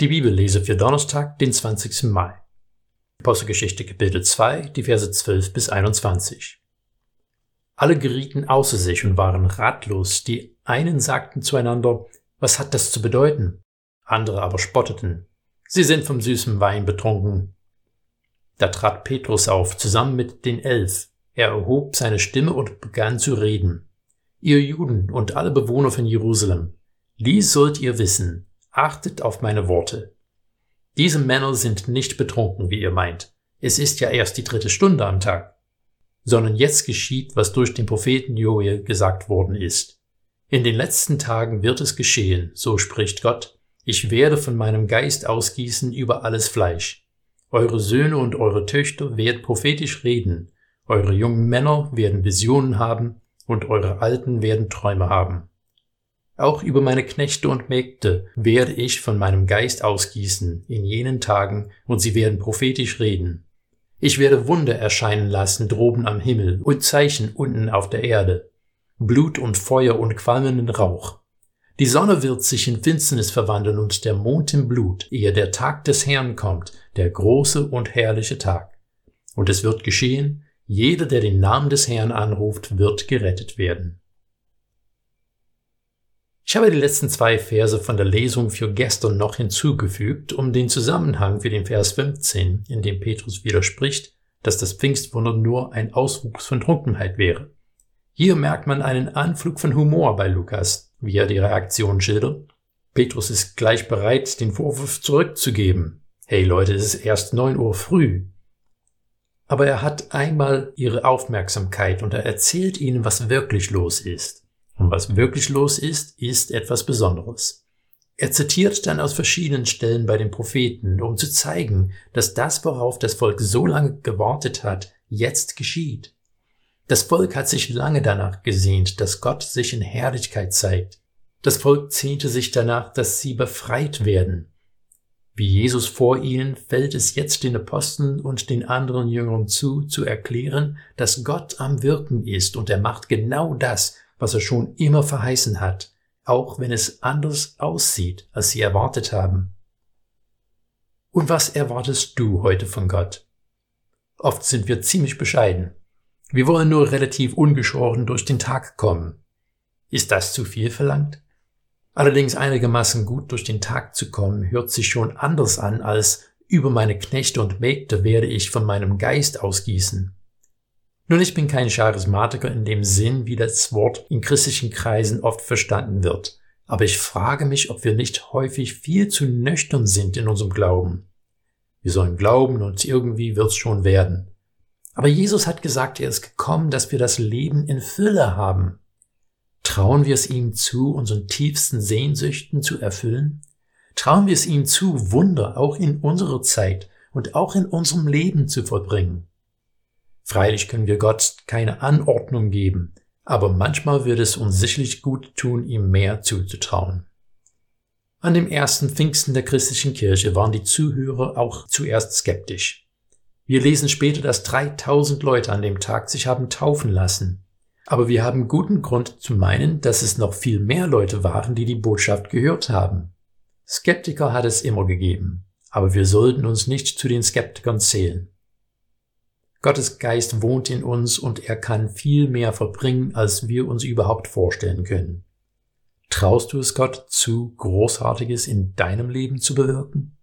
Die Bibellese für Donnerstag, den 20. Mai. Apostelgeschichte Kapitel 2, die Verse 12 bis 21. Alle gerieten außer sich und waren ratlos. Die einen sagten zueinander, was hat das zu bedeuten? Andere aber spotteten. Sie sind vom süßen Wein betrunken. Da trat Petrus auf, zusammen mit den Elf. Er erhob seine Stimme und begann zu reden. Ihr Juden und alle Bewohner von Jerusalem, dies sollt ihr wissen Achtet auf meine Worte. Diese Männer sind nicht betrunken, wie ihr meint. Es ist ja erst die dritte Stunde am Tag. Sondern jetzt geschieht, was durch den Propheten Joel gesagt worden ist. In den letzten Tagen wird es geschehen, so spricht Gott, ich werde von meinem Geist ausgießen über alles Fleisch. Eure Söhne und eure Töchter werden prophetisch reden, eure jungen Männer werden Visionen haben und eure Alten werden Träume haben. Auch über meine Knechte und Mägde werde ich von meinem Geist ausgießen in jenen Tagen, und sie werden prophetisch reden. Ich werde Wunder erscheinen lassen droben am Himmel und Zeichen unten auf der Erde. Blut und Feuer und qualmenden Rauch. Die Sonne wird sich in Finsternis verwandeln und der Mond in Blut, ehe der Tag des Herrn kommt, der große und herrliche Tag. Und es wird geschehen, jeder, der den Namen des Herrn anruft, wird gerettet werden. Ich habe die letzten zwei Verse von der Lesung für gestern noch hinzugefügt, um den Zusammenhang für den Vers 15, in dem Petrus widerspricht, dass das Pfingstwunder nur ein Auswuchs von Trunkenheit wäre. Hier merkt man einen Anflug von Humor bei Lukas, wie er die Reaktion schildert. Petrus ist gleich bereit, den Vorwurf zurückzugeben. Hey Leute, es ist erst neun Uhr früh. Aber er hat einmal ihre Aufmerksamkeit und er erzählt ihnen, was wirklich los ist. Und was wirklich los ist, ist etwas Besonderes. Er zitiert dann aus verschiedenen Stellen bei den Propheten, um zu zeigen, dass das, worauf das Volk so lange gewartet hat, jetzt geschieht. Das Volk hat sich lange danach gesehnt, dass Gott sich in Herrlichkeit zeigt. Das Volk zehnte sich danach, dass sie befreit werden. Wie Jesus vor ihnen fällt es jetzt den Aposteln und den anderen Jüngern zu, zu erklären, dass Gott am Wirken ist und er macht genau das, was er schon immer verheißen hat, auch wenn es anders aussieht, als sie erwartet haben. Und was erwartest du heute von Gott? Oft sind wir ziemlich bescheiden. Wir wollen nur relativ ungeschoren durch den Tag kommen. Ist das zu viel verlangt? Allerdings einigermaßen gut durch den Tag zu kommen, hört sich schon anders an als über meine Knechte und Mägde werde ich von meinem Geist ausgießen. Nun, ich bin kein Charismatiker in dem Sinn, wie das Wort in christlichen Kreisen oft verstanden wird. Aber ich frage mich, ob wir nicht häufig viel zu nüchtern sind in unserem Glauben. Wir sollen glauben und irgendwie wird's schon werden. Aber Jesus hat gesagt, er ist gekommen, dass wir das Leben in Fülle haben. Trauen wir es ihm zu, unseren tiefsten Sehnsüchten zu erfüllen? Trauen wir es ihm zu, Wunder auch in unserer Zeit und auch in unserem Leben zu vollbringen? Freilich können wir Gott keine Anordnung geben, aber manchmal wird es uns sicherlich gut tun, ihm mehr zuzutrauen. An dem ersten Pfingsten der christlichen Kirche waren die Zuhörer auch zuerst skeptisch. Wir lesen später, dass 3000 Leute an dem Tag sich haben taufen lassen. Aber wir haben guten Grund zu meinen, dass es noch viel mehr Leute waren, die die Botschaft gehört haben. Skeptiker hat es immer gegeben, aber wir sollten uns nicht zu den Skeptikern zählen. Gottes Geist wohnt in uns und er kann viel mehr verbringen, als wir uns überhaupt vorstellen können. Traust du es Gott zu, Großartiges in deinem Leben zu bewirken?